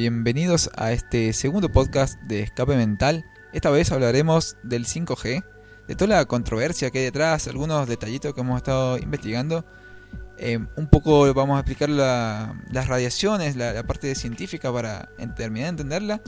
Bienvenidos a este segundo podcast de Escape Mental. Esta vez hablaremos del 5G, de toda la controversia que hay detrás, algunos detallitos que hemos estado investigando. Eh, un poco vamos a explicar las radiaciones, la, parte científica para terminar de entenderla,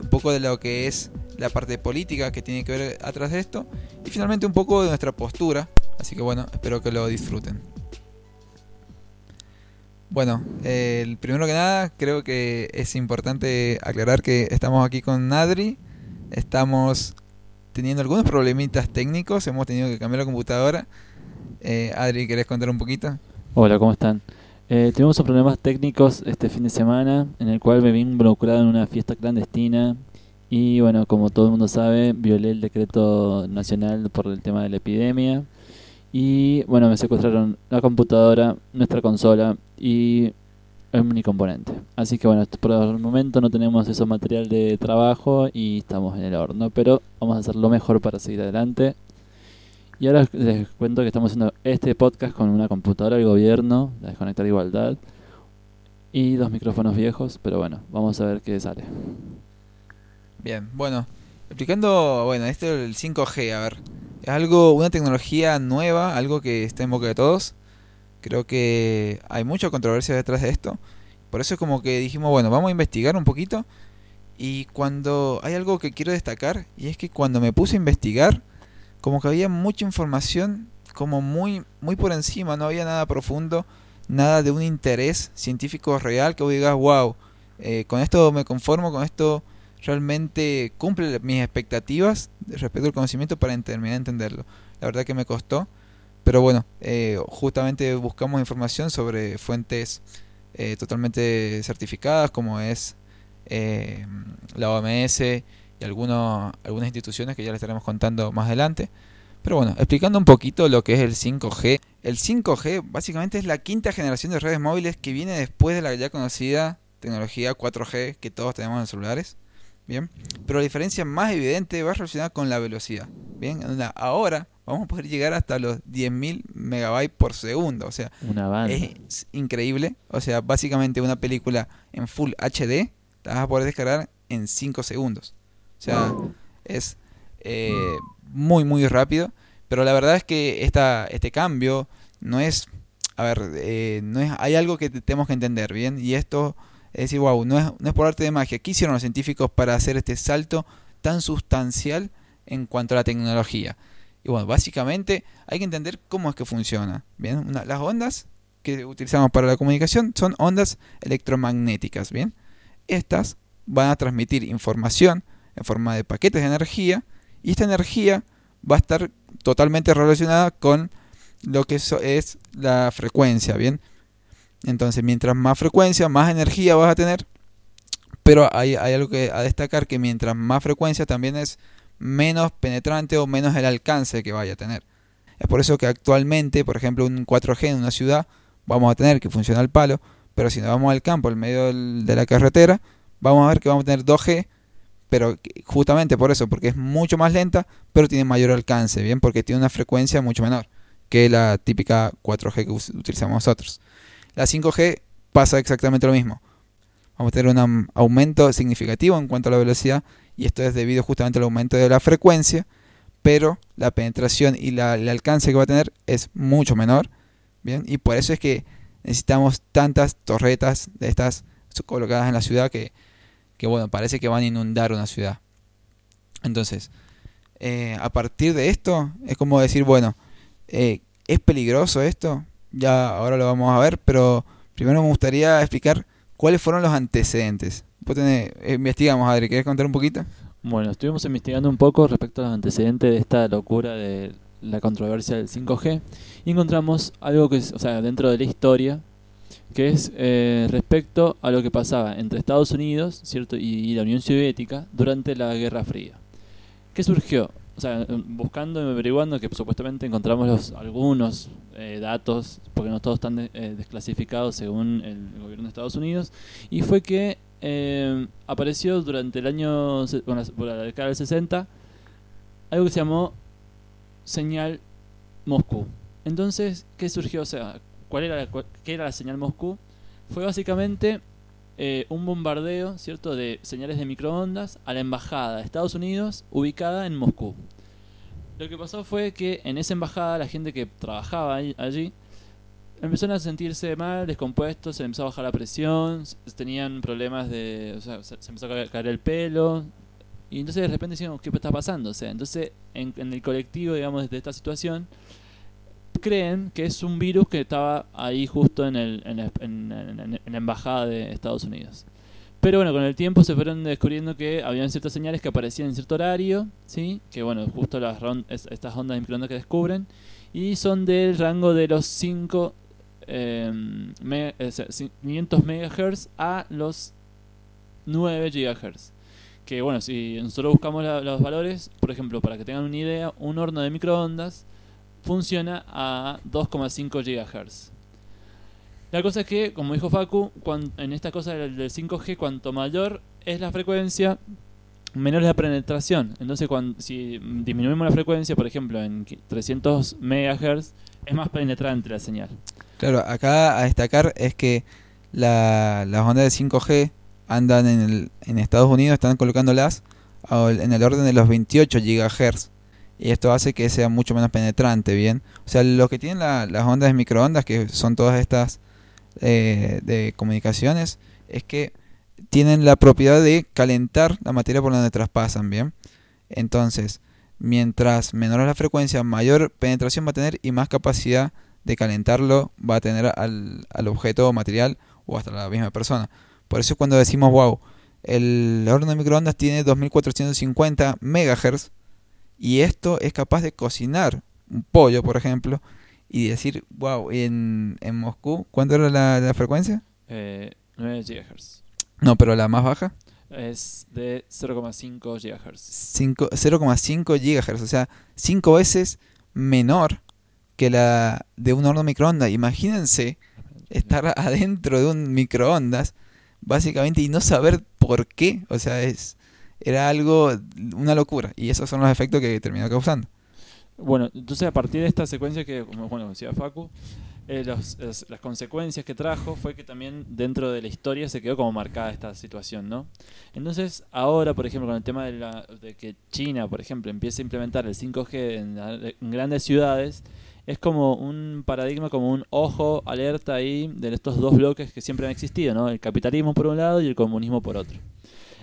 un poco de lo que es la parte política que tiene que ver atrás de esto, y finalmente un poco de nuestra postura. Así que bueno, espero que lo disfruten. Bueno, el primero que nada, creo que es importante aclarar que estamos aquí con Nadri. Estamos teniendo algunos problemitas técnicos, hemos tenido que cambiar la computadora. Eh, Adri, ¿querés contar un poquito? Hola, ¿cómo están? Eh, tuvimos problemas técnicos este fin de semana en el cual me vi involucrado en una fiesta clandestina y bueno, como todo el mundo sabe, violé el decreto nacional por el tema de la epidemia y bueno, me secuestraron la computadora, nuestra consola y el componente. Así que bueno, por el momento no tenemos ese material de trabajo y estamos en el horno, pero vamos a hacer lo mejor para seguir adelante. Y ahora les cuento que estamos haciendo este podcast con una computadora del gobierno, la Desconectar Igualdad, y dos micrófonos viejos, pero bueno, vamos a ver qué sale. Bien, bueno, explicando, bueno, este es el 5G, a ver, algo, una tecnología nueva, algo que está en boca de todos. Creo que hay mucha controversia detrás de esto. Por eso es como que dijimos, bueno, vamos a investigar un poquito. Y cuando hay algo que quiero destacar, y es que cuando me puse a investigar, como que había mucha información, como muy, muy por encima, no había nada profundo, nada de un interés científico real que vos digas, wow, eh, con esto me conformo, con esto realmente cumple mis expectativas respecto al conocimiento para terminar de entenderlo. La verdad que me costó, pero bueno, eh, justamente buscamos información sobre fuentes eh, totalmente certificadas como es eh, la OMS y algunos, algunas instituciones que ya les estaremos contando más adelante. Pero bueno, explicando un poquito lo que es el 5G. El 5G básicamente es la quinta generación de redes móviles que viene después de la ya conocida tecnología 4G que todos tenemos en celulares. Bien, pero la diferencia más evidente va relacionada con la velocidad. Bien, ahora vamos a poder llegar hasta los 10.000 megabytes por segundo. O sea, es increíble. O sea, básicamente una película en Full HD la vas a poder descargar en 5 segundos. O sea, es eh, muy, muy rápido. Pero la verdad es que esta, este cambio no es. A ver, eh, no es, hay algo que tenemos que entender, ¿bien? Y esto es decir, wow, no es, no es por arte de magia. ¿Qué hicieron los científicos para hacer este salto tan sustancial en cuanto a la tecnología? Y bueno, básicamente hay que entender cómo es que funciona. Bien, las ondas que utilizamos para la comunicación son ondas electromagnéticas. Bien, estas van a transmitir información en forma de paquetes de energía y esta energía va a estar totalmente relacionada con lo que es la frecuencia. Bien, entonces, mientras más frecuencia, más energía vas a tener. Pero hay, algo que a destacar que mientras más frecuencia también es menos penetrante o menos el alcance que vaya a tener. Es por eso que actualmente, por ejemplo, un 4G en una ciudad vamos a tener que funciona al palo, pero si nos vamos al campo, al medio de la carretera, vamos a ver que vamos a tener 2G, pero justamente por eso, porque es mucho más lenta, pero tiene mayor alcance, ¿bien? Porque tiene una frecuencia mucho menor que la típica 4G que utilizamos nosotros. La 5G pasa exactamente lo mismo. Vamos a tener un aumento significativo en cuanto a la velocidad y esto es debido justamente al aumento de la frecuencia, pero la penetración y el alcance que va a tener es mucho menor. Bien, y por eso es que necesitamos tantas torretas de estas colocadas en la ciudad que, bueno, parece que van a inundar una ciudad. Entonces, eh, a partir de esto, es como decir, bueno, eh, ¿es peligroso esto? Ya ahora lo vamos a ver, pero primero me gustaría explicar cuáles fueron los antecedentes. investigamos, Adri, ¿quieres contar un poquito? Bueno, estuvimos investigando un poco respecto a los antecedentes de esta locura de la controversia del 5G y encontramos algo que es, o sea, dentro de la historia, que es eh, respecto a lo que pasaba entre Estados Unidos cierto y la Unión Soviética durante la Guerra Fría. ¿Qué surgió? O sea, buscando y averiguando que supuestamente encontramos los, algunos eh, datos, porque no todos están eh, desclasificados según el, gobierno de Estados Unidos, y fue que eh, apareció durante el año, bueno, por la década del 60, algo que se llamó señal Moscú. Entonces, ¿qué surgió? O sea, ¿cuál era, ¿qué era la señal Moscú? Fue básicamente eh, un bombardeo, ¿cierto?, de señales de microondas a la embajada de Estados Unidos ubicada en Moscú. Lo que pasó fue que en esa embajada la gente que trabajaba allí empezaron a sentirse mal, descompuestos, se empezó a bajar la presión, tenían problemas de... O sea, se, empezó a caer, el pelo. Y entonces de repente decíamos, ¿qué está pasando? O sea, entonces en, en el colectivo, digamos, de esta situación, creen que es un virus que estaba ahí justo en, el, en, en- en- la embajada de Estados Unidos. Pero bueno, con el tiempo se fueron descubriendo que habían ciertas señales que aparecían en cierto horario, ¿sí? Que bueno, justo las es- estas ondas de microondas que descubren. Y son del rango de los 5, eh, me- o sea, cin- 500 MHz a los 9 GHz. Que bueno, si nosotros buscamos los valores, por ejemplo, para que tengan una idea, un horno de microondas funciona a 2,5 GHz. La cosa es que, como dijo Facu, cuan- en esta cosa del, del 5G, cuanto mayor es la frecuencia, menor es la penetración. Entonces, si disminuimos la frecuencia, por ejemplo, en qui- 300 MHz, es más penetrante la señal. Claro, acá a destacar es que la- las ondas de 5G andan en, el, en Estados Unidos, están colocándolas en el orden de los 28 GHz. Y esto hace que sea mucho menos penetrante, ¿bien? O sea, lo que tienen la- las ondas de microondas, que son todas estas eh, de comunicaciones, es que tienen la propiedad de calentar la materia por donde traspasan, ¿bien? Entonces, mientras menor es la frecuencia, mayor penetración va a tener y más capacidad de calentarlo va a tener al, al objeto material o hasta la misma persona. Por eso cuando decimos, wow, el horno de microondas tiene 2450 megahertz y esto es capaz de cocinar un pollo, por ejemplo, y decir, wow, en, en Moscú, ¿cuánto era la, la frecuencia? Eh, 9 GHz. No, pero la más baja, Es de 0,5 GHz. cinco- 0,5 gigahertz, o sea, 5 veces menor que la de un horno microondas. Imagínense estar adentro de un microondas, básicamente, y no saber por qué. O sea, es era algo, una locura. Y esos son los efectos que terminó causando. Bueno, entonces a partir de esta secuencia que, como bueno, decía Facu, eh, los- las, las consecuencias que trajo fue que también dentro de la historia se quedó como marcada esta situación, ¿no? Entonces ahora, por ejemplo, con el tema de, la, de que China, por ejemplo, empiece a implementar el 5G en, en grandes ciudades, es como un paradigma, como un ojo alerta ahí de estos dos bloques que siempre han existido, ¿no? El capitalismo por un lado y el comunismo por otro.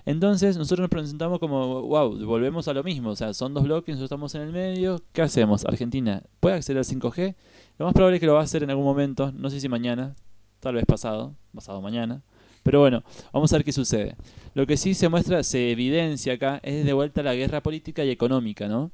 Entonces nosotros nos presentamos como, wow, volvemos a lo mismo, o sea, son dos bloques, nosotros estamos en el medio, ¿qué hacemos? Argentina, ¿puede acceder al 5G? Lo más probable es que lo va a hacer en algún momento, no sé si mañana, tal vez pasado, pasado mañana, pero bueno, vamos a ver qué sucede. Lo que sí se muestra, se evidencia acá, es de vuelta la guerra política y económica, ¿no?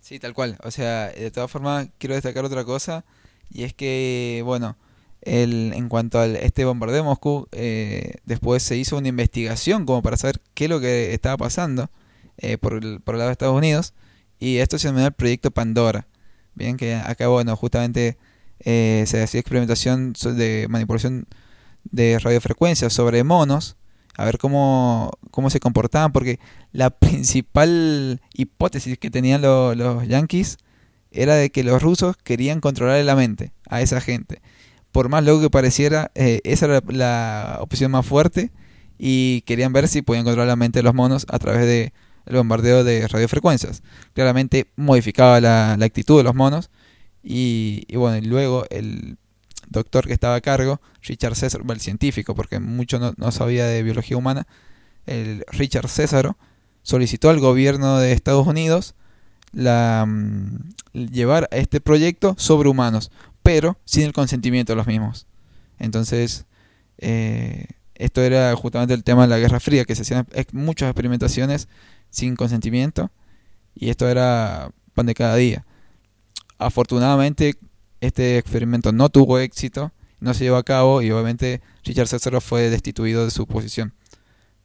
Sí, tal cual. O sea, de todas formas, quiero destacar otra cosa. Y es que, bueno, el, en cuanto a este bombardeo de Moscú, eh, después se hizo una investigación como para saber qué es lo que estaba pasando eh, por, el, por lado de Estados Unidos. Y esto se denomina el proyecto Pandora. Bien, que acá, bueno, justamente eh, se hacía experimentación de manipulación de radiofrecuencias sobre monos. A ver cómo, cómo se comportaban, porque la principal hipótesis que tenían lo- los yankees era de que los rusos querían controlar la mente a esa gente. Por más loco que pareciera, eh, esa era la opción más fuerte y querían ver si podían controlar la mente de los monos a través de el bombardeo de radiofrecuencias. Claramente modificaba la, la actitud de los monos y, y bueno, y luego el doctor que estaba a cargo, Richard César, el científico, porque mucho no, sabía de biología humana, el Richard Césaro, solicitó al gobierno de Estados Unidos la, mm, llevar a este proyecto sobre humanos, pero sin el consentimiento de los mismos. Entonces, eh, esto era justamente el tema de la Guerra Fría, que se hacían muchas experimentaciones sin consentimiento, y esto era pan de cada día. Afortunadamente, este experimento no tuvo éxito, no se llevó a cabo, y obviamente Richard César fue destituido de su posición.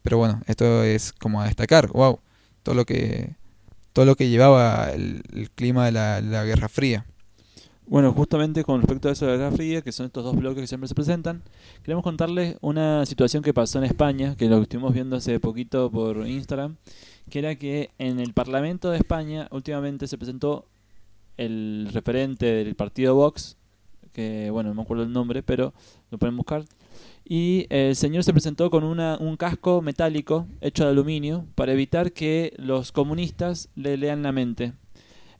Pero bueno, esto es como a destacar, wow, todo lo que todo lo que llevaba el, clima de la Guerra Fría. Bueno, justamente con respecto a eso de la Guerra Fría, que son estos dos bloques que siempre se presentan, queremos contarles una situación que pasó en España, que lo estuvimos viendo hace poquito por Instagram, que era que en el Parlamento de España últimamente se presentó el referente del partido Vox, que bueno, no me acuerdo el nombre, pero lo pueden buscar, Y el señor se presentó con una, un casco metálico hecho de aluminio para evitar que los comunistas le lean la mente.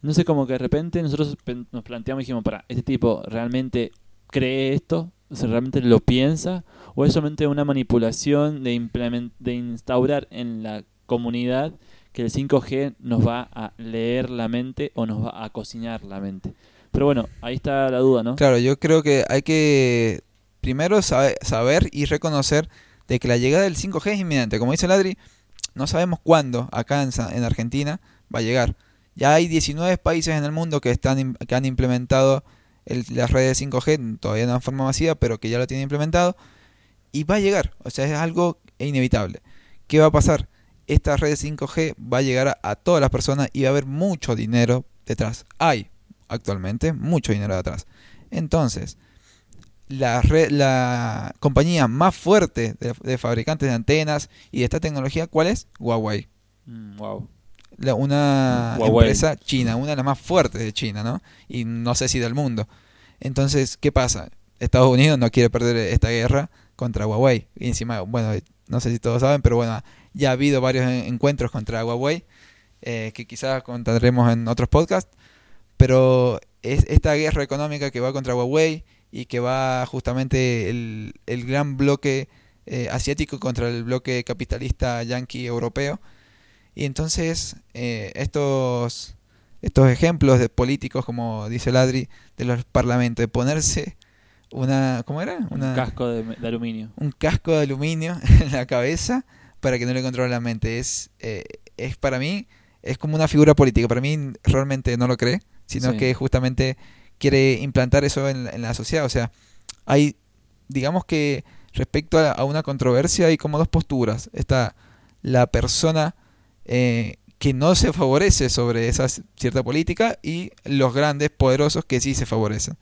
No sé, como que de repente nosotros nos planteamos y dijimos, para, ¿este tipo realmente cree esto? O sea, ¿Realmente lo piensa? ¿O es solamente una manipulación de, implement- de instaurar en la comunidad que el 5G nos va a leer la mente o nos va a cocinar la mente? Pero bueno, ahí está la duda, ¿no? Claro, yo creo que hay que primero sabe- saber y reconocer de que la llegada del 5G es inminente. Como dice Ladri, no sabemos cuándo acá en Argentina va a llegar. Ya hay 19 países en el mundo que, están, que han implementado las redes 5G, todavía no en forma masiva, pero que ya lo tienen implementado. Y va a llegar, o sea, es algo inevitable. ¿Qué va a pasar? Esta red 5G va a llegar a, todas las personas y va a haber mucho dinero detrás. Hay actualmente mucho dinero detrás. Entonces, la, compañía más fuerte de, de fabricantes de antenas y de esta tecnología, ¿cuál es? Huawei. Mm, wow. La- una Huawei. empresa china, una de las más fuertes de China, ¿no? Y no sé si del mundo. Entonces, ¿qué pasa? Estados Unidos no quiere perder esta guerra contra Huawei. Y encima, bueno, no sé si todos saben, pero bueno, ya ha habido varios en- encuentros contra Huawei, eh, que quizás contaremos en otros podcasts. Pero es esta guerra económica que va contra Huawei y que va justamente el, el gran bloque eh, asiático contra el bloque capitalista yanqui europeo. Y entonces eh, estos, estos ejemplos de políticos, como dice Ladri, de los parlamentos, de ponerse una, ¿cómo era? Un Una, casco de, de aluminio. un casco de aluminio en la cabeza para que no le controle la mente. Es, eh, es para mí, es como una figura política. Para mí realmente no lo cree, sino Sí. que justamente quiere implantar eso en, la- en la sociedad. O sea, hay, digamos que respecto a, a una controversia hay como dos posturas. Está la persona eh, que no se favorece sobre esa cierta política y los grandes poderosos que sí se favorecen.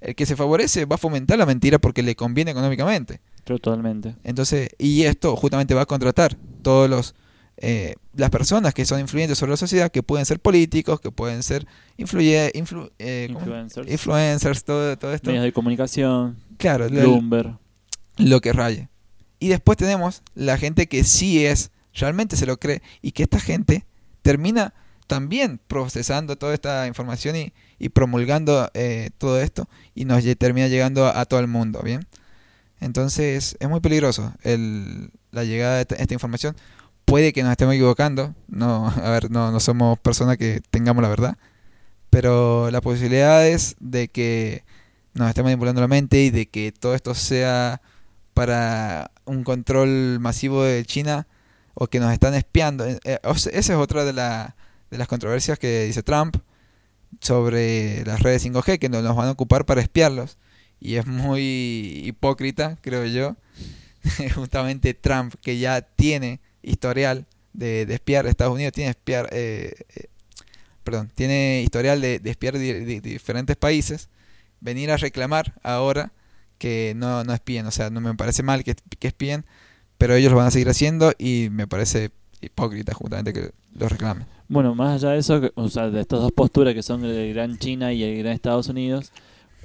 El que se favorece va a fomentar la mentira porque le conviene económicamente. Totalmente. Entonces, y esto justamente va a contratar todos los eh, las personas que son influyentes sobre la sociedad, que pueden ser políticos, que pueden ser influye, influ- eh. Influencers. influencers, todo, todo esto. Medios de comunicación. Claro, lo, Bloomberg. lo que raye. Y después tenemos la gente que sí es, realmente se lo cree, y que esta gente termina también procesando toda esta información y, y promulgando eh, todo esto, y nos termina llegando a, todo el mundo, ¿bien? Entonces es muy peligroso el, la llegada de esta, información. Puede que nos estemos equivocando, no, a ver, no, no somos personas que tengamos la verdad, pero la posibilidad es de que nos estén manipulando la mente y de que todo esto sea para un control masivo de China o que nos están espiando. Eh, eh, esa es otra de, la, de las controversias que dice Trump sobre las redes 5G, que nos van a ocupar para espiarlos. Y es muy hipócrita, creo yo, justamente Trump, que ya tiene historial de, de espiar Estados Unidos, tiene espiar, eh, perdón, tiene historial de, de espiar di- di- diferentes países, venir a reclamar ahora que no, no espíen, o sea, no me parece mal que, que espíen, pero ellos lo van a seguir haciendo y me parece hipócrita justamente que lo reclamen. Bueno, más allá de eso, o sea, de estas dos posturas que son el Gran China y el Gran Estados Unidos,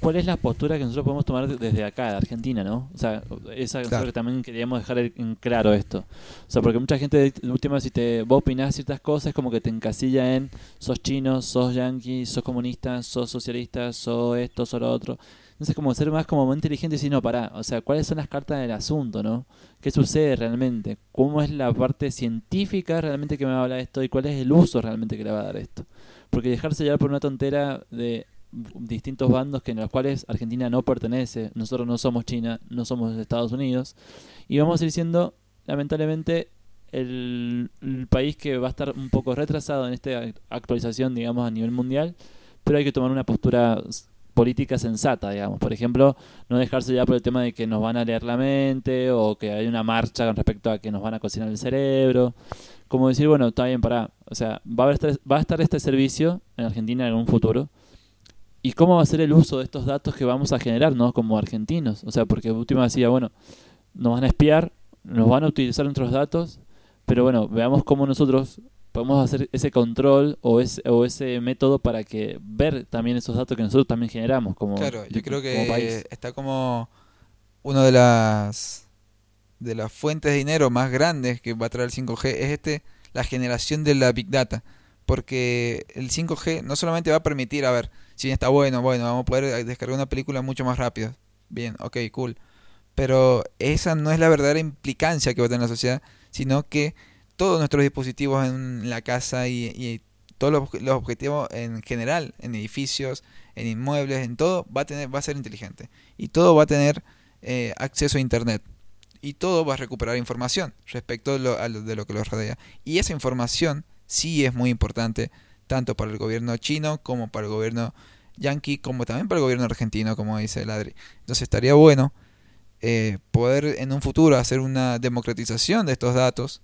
¿cuál es la postura que nosotros podemos tomar desde acá, de Argentina, no? O sea, esa Claro. nosotros también queríamos dejar en claro esto. O sea, porque mucha gente, última, si te, vos opinás ciertas cosas, como que te encasilla en sos chino, sos yanqui, sos comunista, sos socialista, sos esto, sos lo otro. Entonces, como ser más como inteligente y decir, no, pará, o sea, ¿cuáles son las cartas del asunto, no? ¿Qué sucede realmente? ¿Cómo es la parte científica realmente que me va a hablar esto? ¿Y cuál es el uso realmente que le va a dar esto? Porque dejarse llevar por una tontera de distintos bandos que en los cuales Argentina no pertenece, nosotros no somos China, no somos Estados Unidos, y vamos a ir siendo, lamentablemente, el, el país que va a estar un poco retrasado en esta actualización, digamos, a nivel mundial, pero hay que tomar una postura política sensata, digamos. Por ejemplo, no dejarse ya por el tema de que nos van a leer la mente o que hay una marcha con respecto a que nos van a cocinar el cerebro. Como decir, bueno, está bien, para, o sea, va a, este- va a estar este servicio en Argentina en un futuro. ¿Y cómo va a ser el uso de estos datos que vamos a generar, ¿no? Como argentinos. O sea, porque última decía, bueno, nos van a espiar, nos van a utilizar nuestros datos, pero bueno, veamos cómo nosotros podemos hacer ese control o ese, o ese método para que ver también esos datos que nosotros también generamos como, Claro, yo creo como país. que está como una de las de las fuentes de dinero más grandes que va a traer el 5G es este la generación de la big data, porque el 5G no solamente va a permitir, a ver, si está bueno, bueno, vamos a poder descargar una película mucho más rápido. Bien, ok, cool. Pero esa no es la verdadera implicancia que va a tener la sociedad, sino que todos nuestros dispositivos en la casa y, todos los, objetivos en general, en edificios, en inmuebles, en todo, va a, tener, va a ser inteligente. Y todo va a tener eh, acceso a Internet. Y todo va a recuperar información respecto de lo, de lo que los rodea. Y esa información sí es muy importante, tanto para el gobierno chino como para el gobierno yanqui, como también para el gobierno argentino, como dice Ladri. Entonces estaría bueno eh, poder en un futuro hacer una democratización de estos datos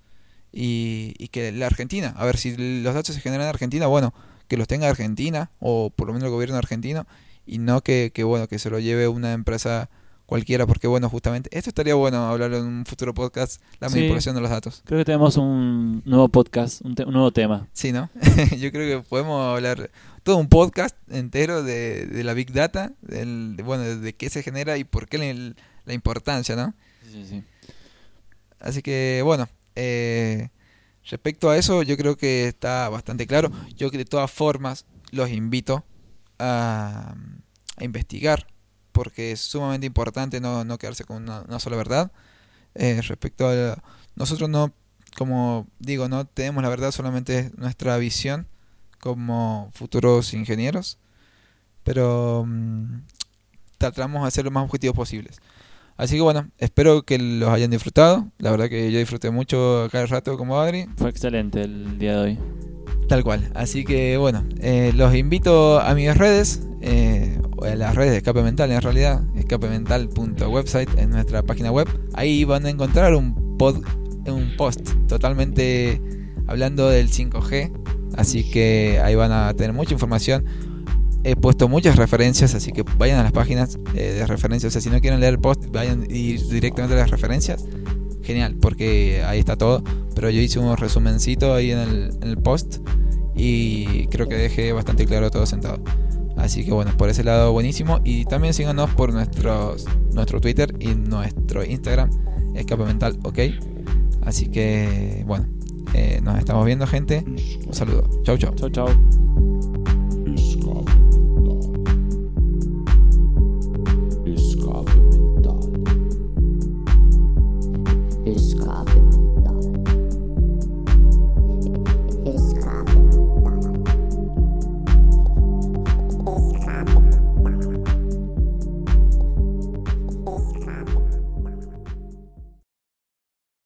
y, y, que la Argentina, a ver si los datos se generan en Argentina, bueno, que los tenga Argentina o por lo menos el gobierno argentino y no que, que bueno, que se lo lleve una empresa cualquiera, porque bueno, justamente, esto estaría bueno hablar en un futuro podcast, la manipulación de los datos. Creo que tenemos un nuevo podcast, un, nuevo tema. Sí, ¿no? Yo creo que podemos hablar todo un podcast entero de, de la Big Data, del, de, bueno, de qué se genera y por qué la importancia, ¿no? Sí, sí. Así que bueno, eh, respecto a eso yo creo que está bastante claro. Yo que de todas formas los invito a, investigar porque es sumamente importante no, no quedarse con una, sola verdad. Eh, respecto a... Nosotros no, como digo, no tenemos la verdad, solamente nuestra visión como futuros ingenieros, pero mm, tratamos de ser lo más objetivos posibles. Así que bueno, espero que los hayan disfrutado. La verdad que yo disfruté mucho cada rato como Adri. Fue excelente el día de hoy. Tal cual. Así que bueno, eh, los invito a mis redes, eh, a las redes de Escape Mental en realidad, escapemental.website en nuestra página web. Ahí van a encontrar un, pod, un post totalmente hablando del 5G. Así que ahí van a tener mucha información. He puesto muchas referencias, así que vayan a las páginas eh, de referencias. O sea, si no quieren leer el post, vayan directamente a las referencias. Genial, porque ahí está todo pero yo hice un resumencito ahí en el, post y creo que dejé bastante claro todo sentado. Así que bueno, por ese lado buenísimo. Y también síganos por nuestros, nuestro Twitter y nuestro Instagram, Escape Mental, ok. Así que bueno, eh, nos estamos viendo gente. Un saludo. Chau, chau. Chau, chau.